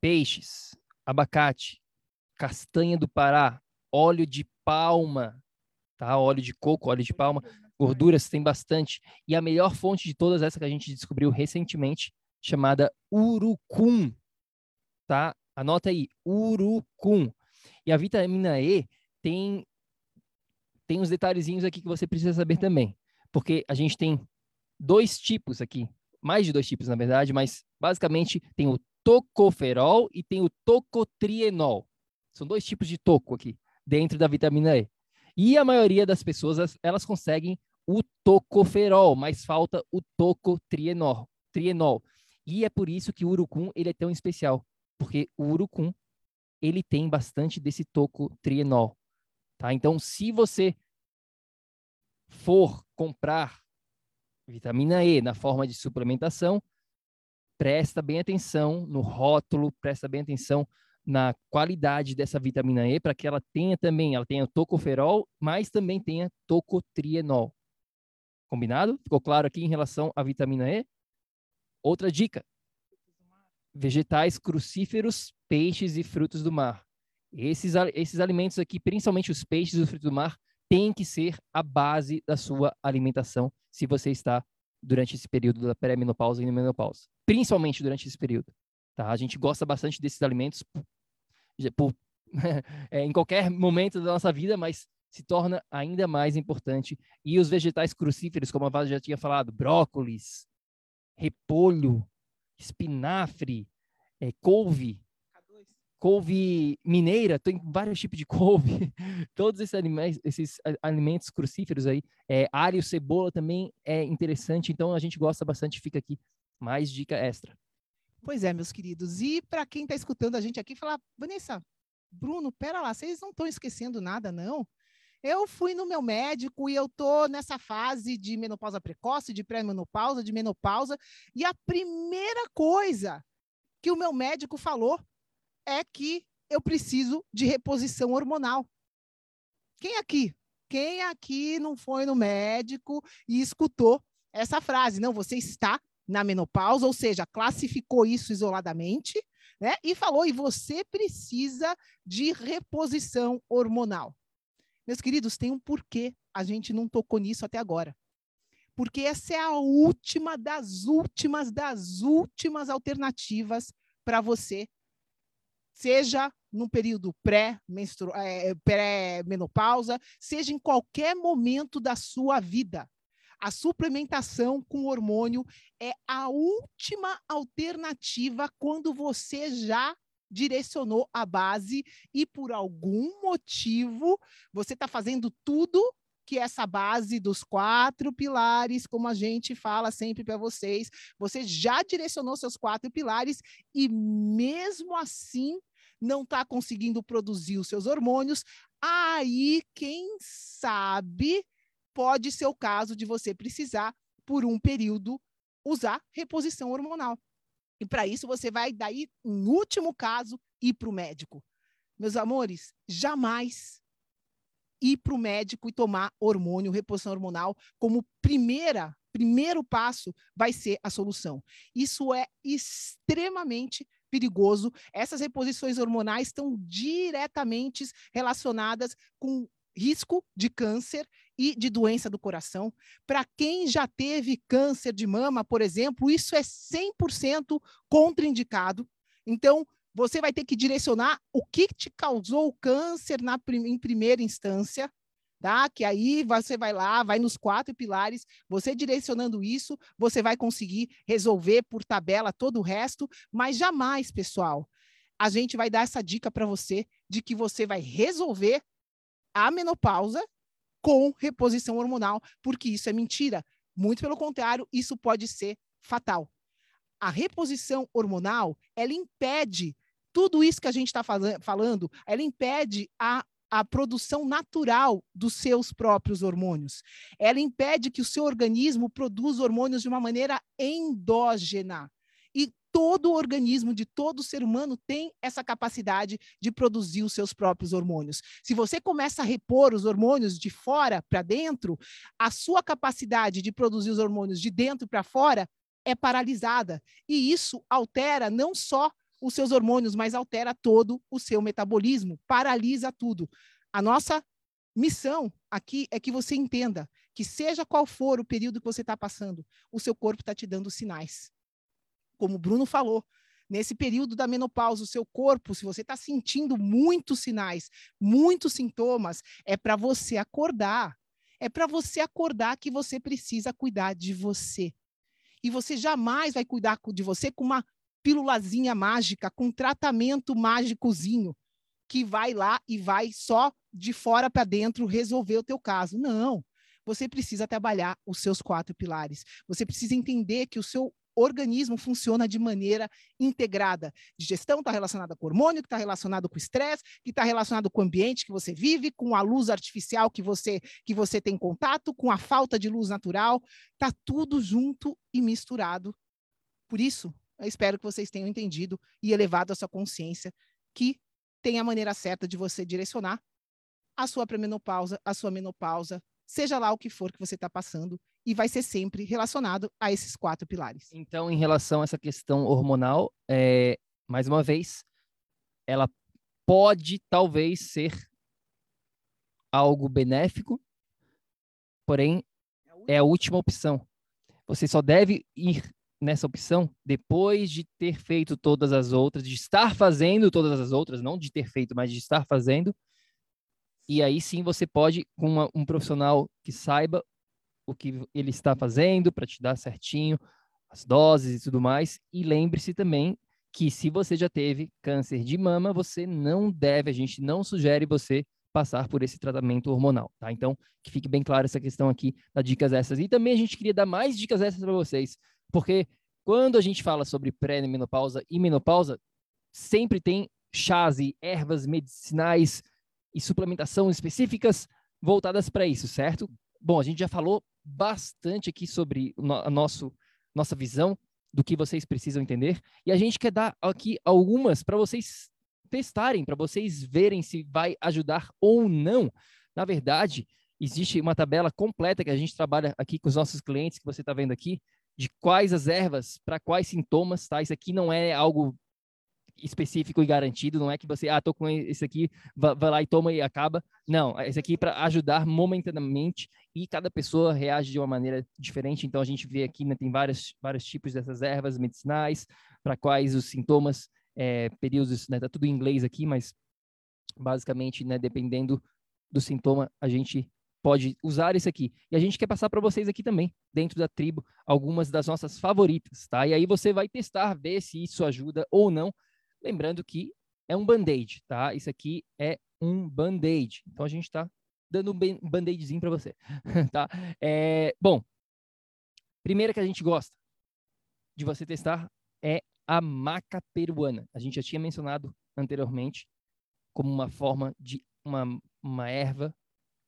peixes, abacate, castanha do Pará, óleo de palma, tá? Óleo de coco, óleo de palma, gorduras tem bastante. E a melhor fonte de todas essa que a gente descobriu recentemente, chamada urucum, tá? Anota aí, urucum. E a vitamina E tem tem uns detalhezinhos aqui que você precisa saber também, porque a gente tem dois tipos aqui, mais de dois tipos na verdade, mas basicamente tem o tocoferol e tem o tocotrienol. São dois tipos de toco aqui, dentro da vitamina E. E a maioria das pessoas, elas conseguem o tocoferol, mas falta o tocotrienol. Trienol. E é por isso que o urucum ele é tão especial, porque o urucum ele tem bastante desse tocotrienol. Tá? Então, se você for comprar vitamina E na forma de suplementação, presta bem atenção no rótulo, presta bem atenção na qualidade dessa vitamina E para que ela tenha também, ela tenha tocoferol, mas também tenha tocotrienol. Combinado? Ficou claro aqui em relação à vitamina E? Outra dica: vegetais crucíferos, peixes e frutos do mar. Esses, esses alimentos aqui, principalmente os peixes e os frutos do mar, têm que ser a base da sua alimentação se você está durante esse período da pré-menopausa e menopausa, principalmente durante esse período. Tá? A gente gosta bastante desses alimentos por, é, em qualquer momento da nossa vida, mas se torna ainda mais importante. E os vegetais crucíferos, como a Vaz já tinha falado, brócolis, repolho, espinafre, é, couve, couve mineira, tem vários tipos de couve, todos esses alimentos, esses alimentos crucíferos aí, é, alho, cebola também é interessante, então a gente gosta bastante, fica aqui mais dica extra. Pois é, meus queridos, e para quem está escutando a gente aqui, falar, Vanessa, Bruno, pera lá, vocês não estão esquecendo nada, não? Eu fui no meu médico e eu tô nessa fase de menopausa precoce, de pré-menopausa, de menopausa, e a primeira coisa que o meu médico falou é que eu preciso de reposição hormonal. Quem aqui? Quem aqui não foi no médico e escutou essa frase? Não, você está na menopausa, ou seja, classificou isso isoladamente, né? E falou, e você precisa de reposição hormonal. Meus queridos, tem um porquê a gente não tocou nisso até agora. Porque essa é a última das últimas das últimas alternativas para você seja no período pré-menopausa, pré seja em qualquer momento da sua vida. A suplementação com hormônio é a última alternativa quando você já direcionou a base e por algum motivo você está fazendo tudo que essa base dos quatro pilares, como a gente fala sempre para vocês, você já direcionou seus quatro pilares e mesmo assim não está conseguindo produzir os seus hormônios, aí quem sabe pode ser o caso de você precisar por um período usar reposição hormonal. E para isso você vai daí, em último caso, ir para o médico. Meus amores, jamais ir para o médico e tomar hormônio, reposição hormonal, como primeira, primeiro passo vai ser a solução. Isso é extremamente perigoso. Essas reposições hormonais estão diretamente relacionadas com risco de câncer e de doença do coração. Para quem já teve câncer de mama, por exemplo, isso é 100% contraindicado. Então, você vai ter que direcionar o que te causou o câncer na, em primeira instância, tá? Que aí você vai lá, vai nos quatro pilares, você direcionando isso, você vai conseguir resolver por tabela todo o resto, mas jamais, pessoal, a gente vai dar essa dica para você de que você vai resolver a menopausa com reposição hormonal, porque isso é mentira. Muito pelo contrário, isso pode ser fatal. A reposição hormonal, ela impede tudo isso que a gente está falando, ela impede a, a produção natural dos seus próprios hormônios. Ela impede que o seu organismo produza hormônios de uma maneira endógena. E todo o organismo de todo ser humano tem essa capacidade de produzir os seus próprios hormônios. Se você começa a repor os hormônios de fora para dentro, a sua capacidade de produzir os hormônios de dentro para fora é paralisada. E isso altera não só os seus hormônios, mas altera todo o seu metabolismo, paralisa tudo. A nossa missão aqui é que você entenda que, seja qual for o período que você está passando, o seu corpo está te dando sinais. Como o Bruno falou, nesse período da menopausa, o seu corpo, se você está sentindo muitos sinais, muitos sintomas, é para você acordar. É para você acordar que você precisa cuidar de você. E você jamais vai cuidar de você com uma pílulazinha mágica, com tratamento mágicozinho, que vai lá e vai só de fora para dentro resolver o teu caso. Não. Você precisa trabalhar os seus quatro pilares. Você precisa entender que o seu organismo funciona de maneira integrada. Digestão está relacionada com hormônio, que está relacionado com estresse, que está relacionado com o ambiente que você vive, com a luz artificial que você que você tem contato, com a falta de luz natural, está tudo junto e misturado. Por isso, eu espero que vocês tenham entendido e elevado a sua consciência que tem a maneira certa de você direcionar a sua pré-menopausa, a sua menopausa, seja lá o que for que você está passando, e vai ser sempre relacionado a esses quatro pilares. Então, em relação a essa questão hormonal, é, mais uma vez, ela pode talvez ser algo benéfico, porém é a última opção. Você só deve ir nessa opção depois de ter feito todas as outras, de estar fazendo todas as outras, não de ter feito, mas de estar fazendo. E aí sim você pode, com uma, um profissional que saiba o que ele está fazendo para te dar certinho as doses e tudo mais. E lembre-se também que se você já teve câncer de mama, você não deve, a gente não sugere você passar por esse tratamento hormonal, tá? Então, que fique bem claro essa questão aqui das dicas essas. E também a gente queria dar mais dicas essas para vocês, porque quando a gente fala sobre pré-menopausa e menopausa, sempre tem chás e ervas medicinais e suplementação específicas voltadas para isso, certo? Bom, a gente já falou bastante aqui sobre a nosso, nossa visão do que vocês precisam entender. E a gente quer dar aqui algumas para vocês testarem, para vocês verem se vai ajudar ou não. Na verdade, existe uma tabela completa que a gente trabalha aqui com os nossos clientes, que você está vendo aqui, de quais as ervas, para quais sintomas, tá? Isso aqui não é algo específico e garantido, não é que você, ah, tô com esse aqui, vai, lá e toma e acaba. Não, esse aqui é para ajudar momentaneamente e cada pessoa reage de uma maneira diferente. Então a gente vê aqui, né, tem vários, vários tipos dessas ervas medicinais, para quais os sintomas, é, períodos, né, tá tudo em inglês aqui, mas basicamente, né, dependendo do sintoma, a gente pode usar isso aqui. E a gente quer passar para vocês aqui também, dentro da tribo, algumas das nossas favoritas, tá? E aí você vai testar, ver se isso ajuda ou não. Lembrando que é um band-aid, tá? Isso aqui é um band-aid. Então a gente está dando um band-aidzinho para você, tá? É, bom, primeira que a gente gosta de você testar é a maca peruana. A gente já tinha mencionado anteriormente como uma forma de uma, uma erva,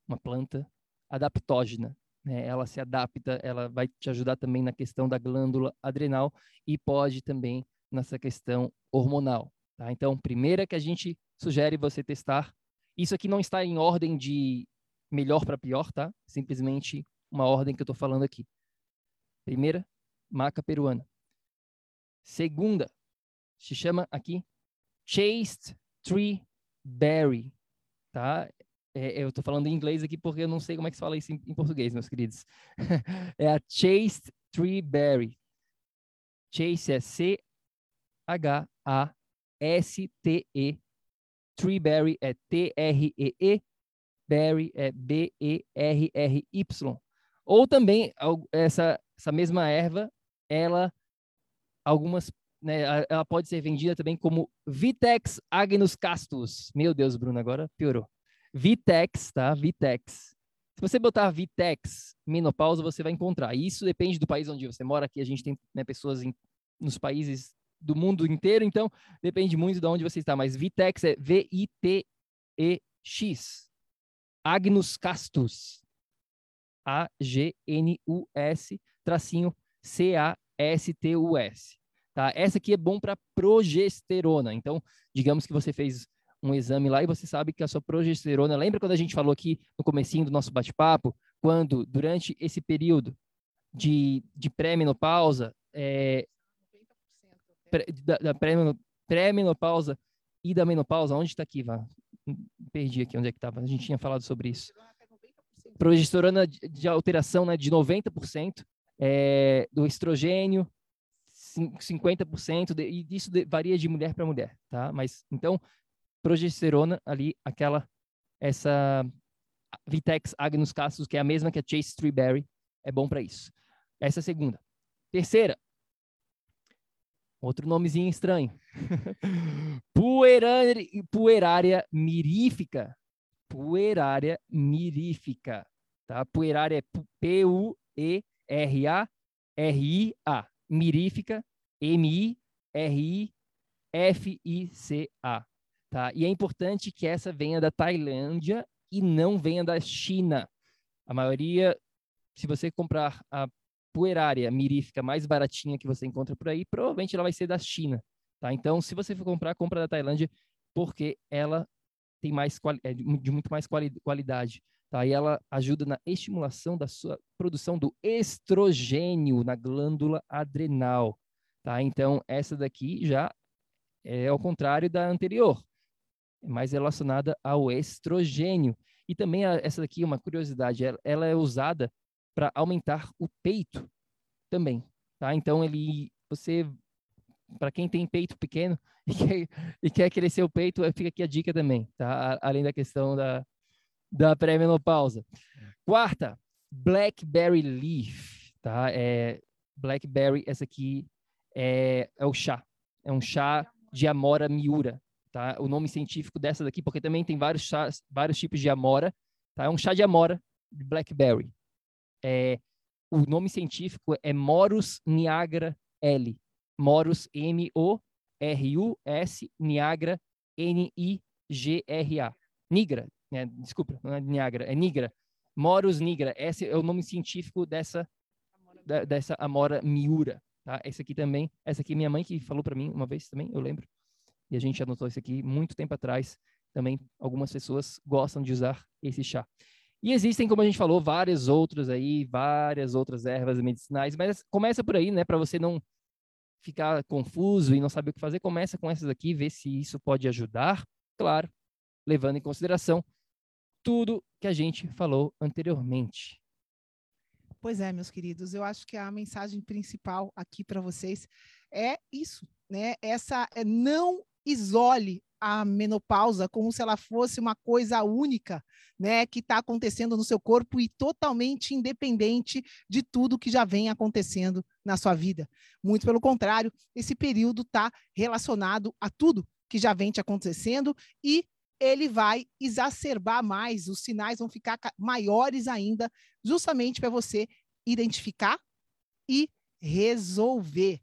uma planta adaptógena. Né? Ela se adapta, ela vai te ajudar também na questão da glândula adrenal e pode também nessa questão hormonal. Tá? Então, primeira que a gente sugere você testar. Isso aqui não está em ordem de melhor para pior, tá? Simplesmente uma ordem que eu estou falando aqui. Primeira, maca peruana. Segunda, se chama aqui Chased Tree Berry, tá? É, eu estou falando em inglês aqui porque eu não sei como é que se fala isso em, em português, meus queridos. é a Chased Tree Berry. Chase é C H-A-S-T-E. Treeberry é T-R-E-E. Berry é B-E-R-R-Y. Ou também, essa, essa mesma erva, ela, algumas, né, ela pode ser vendida também como Vitex agnus castus. Meu Deus, Bruno, agora piorou. Vitex, tá? Vitex. Se você botar Vitex menopausa, você vai encontrar. Isso depende do país onde você mora. Aqui a gente tem né, pessoas em, nos países do mundo inteiro, então depende muito de onde você está. Mas Vitex é V-I-T-E-X. Agnus Castus. A-G-N-U-S, tracinho C-A-S-T-U-S. Tá? Essa aqui é bom para progesterona. Então, digamos que você fez um exame lá e você sabe que a sua progesterona, lembra quando a gente falou aqui no comecinho do nosso bate-papo, quando durante esse período de, de pré-menopausa, é, da, da pré-menopausa e da menopausa, onde está aqui, Vá? Perdi aqui onde é que estava. A gente tinha falado sobre isso. Progesterona de alteração né, de 90%, é, do estrogênio, 50%, de, e isso de, varia de mulher para mulher, tá? Mas, então, progesterona ali, aquela, essa Vitex agnus castus, que é a mesma que a Chase Streberry, é bom para isso. Essa é a segunda. Terceira, Outro nomezinho estranho. Puerária, puerária mirífica. Puerária mirífica. Tá? Puerária é P-U-E-R-A-R-I-A. Mirífica, M-I-R-I-F-I-C-A. Tá? E é importante que essa venha da Tailândia e não venha da China. A maioria, se você comprar a puerária mirífica mais baratinha que você encontra por aí, provavelmente ela vai ser da China, tá? Então, se você for comprar, compra da Tailândia, porque ela tem mais é de muito mais quali qualidade, tá? E ela ajuda na estimulação da sua produção do estrogênio na glândula adrenal, tá? Então, essa daqui já é ao contrário da anterior, mais relacionada ao estrogênio. E também a, essa daqui, uma curiosidade, ela, ela é usada para aumentar o peito também, tá? Então ele, você, para quem tem peito pequeno e quer, e quer crescer o peito, fica aqui a dica também, tá? Além da questão da, da pré-menopausa. Quarta, Blackberry Leaf, tá? É, Blackberry, essa aqui é, é o chá, é um chá de Amora miura, tá? O nome científico dessa daqui, porque também tem vários chás, vários tipos de Amora, tá? É um chá de Amora de blackberry. É, o nome científico é Morus niagara L. Morus M-O-R-U-S Niagara N-I-G-R-A. Nigra, né? desculpa, não é Niagara, é Nigra. Morus nigra, esse é o nome científico dessa da, dessa Amora miura, tá? Esse aqui também, essa aqui é minha mãe que falou para mim uma vez também, eu lembro. E a gente anotou isso aqui muito tempo atrás. Também algumas pessoas gostam de usar esse chá. E existem, como a gente falou, várias outras aí, várias outras ervas medicinais, mas começa por aí, né, para você não ficar confuso e não saber o que fazer, começa com essas aqui, vê se isso pode ajudar, claro, levando em consideração tudo que a gente falou anteriormente. Pois é, meus queridos, eu acho que a mensagem principal aqui para vocês é isso, né? Essa é não isole a menopausa como se ela fosse uma coisa única, né, que está acontecendo no seu corpo e totalmente independente de tudo que já vem acontecendo na sua vida. Muito pelo contrário, esse período está relacionado a tudo que já vem te acontecendo e ele vai exacerbar mais, os sinais vão ficar maiores ainda, justamente para você identificar e resolver.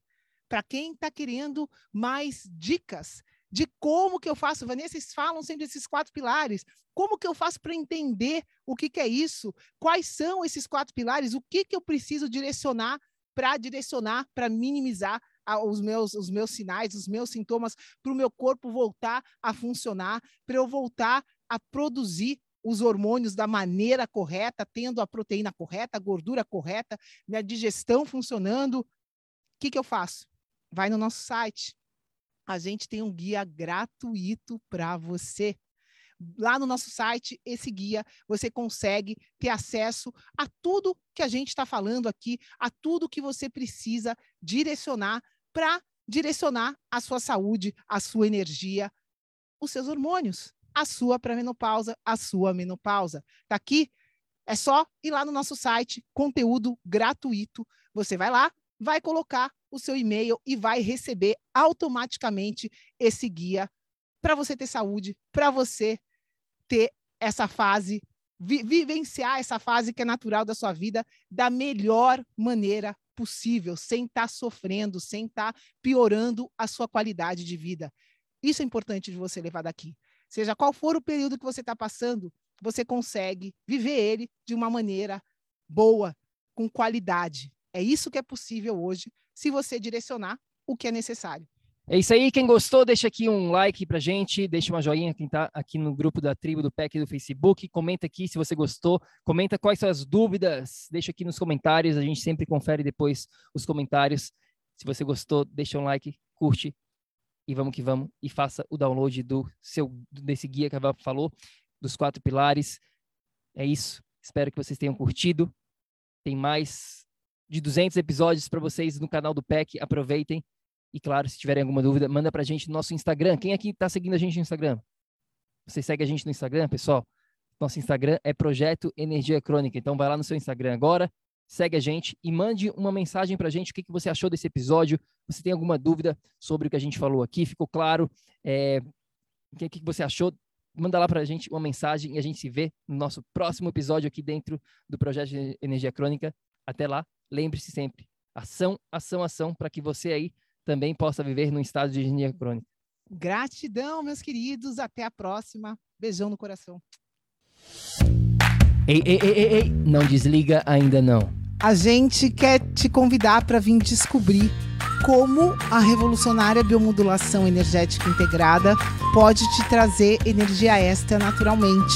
Para quem está querendo mais dicas de como que eu faço, Vanessa, vocês falam sempre desses quatro pilares, como que eu faço para entender o que, que é isso? Quais são esses quatro pilares? O que, que eu preciso direcionar para direcionar, para minimizar os meus, os meus sinais, os meus sintomas, para o meu corpo voltar a funcionar, para eu voltar a produzir os hormônios da maneira correta, tendo a proteína correta, a gordura correta, minha digestão funcionando. O que, que eu faço? Vai no nosso site. A gente tem um guia gratuito para você. Lá no nosso site, esse guia, você consegue ter acesso a tudo que a gente está falando aqui, a tudo que você precisa direcionar para direcionar a sua saúde, a sua energia, os seus hormônios, a sua pré-menopausa, a sua menopausa. Tá aqui? É só ir lá no nosso site, conteúdo gratuito. Você vai lá, vai colocar o seu e-mail e vai receber automaticamente esse guia para você ter saúde, para você ter essa fase, vi vivenciar essa fase que é natural da sua vida da melhor maneira possível, sem estar tá sofrendo, sem estar tá piorando a sua qualidade de vida. Isso é importante de você levar daqui. Seja qual for o período que você está passando, você consegue viver ele de uma maneira boa, com qualidade. É isso que é possível hoje, se você direcionar o que é necessário. É isso aí. Quem gostou, deixa aqui um like pra gente, deixa uma joinha quem tá aqui no grupo da tribo do PEC do Facebook. Comenta aqui se você gostou, comenta quais são as dúvidas, deixa aqui nos comentários. A gente sempre confere depois os comentários. Se você gostou, deixa um like, curte e vamos que vamos e faça o download do seu desse guia que a Val falou, dos quatro pilares. É isso. Espero que vocês tenham curtido. Tem mais de 200 episódios para vocês no canal do PEC. Aproveitem. E claro, se tiverem alguma dúvida, manda para a gente no nosso Instagram. Quem aqui está seguindo a gente no Instagram? Você segue a gente no Instagram, pessoal? Nosso Instagram é Projeto Energia Crônica. Então vai lá no seu Instagram agora, segue a gente e mande uma mensagem para a gente. O que, que você achou desse episódio? Você tem alguma dúvida sobre o que a gente falou aqui? Ficou claro? É... O que, que você achou? Manda lá para a gente uma mensagem e a gente se vê no nosso próximo episódio aqui dentro do Projeto Energia Crônica. Até lá, lembre-se sempre, ação, ação, ação, para que você aí também possa viver num estado de energia crônica. Gratidão, meus queridos. Até a próxima. Beijão no coração. Ei, ei, ei, ei, ei. não desliga ainda não. A gente quer te convidar para vir descobrir como a revolucionária biomodulação energética integrada pode te trazer energia extra naturalmente,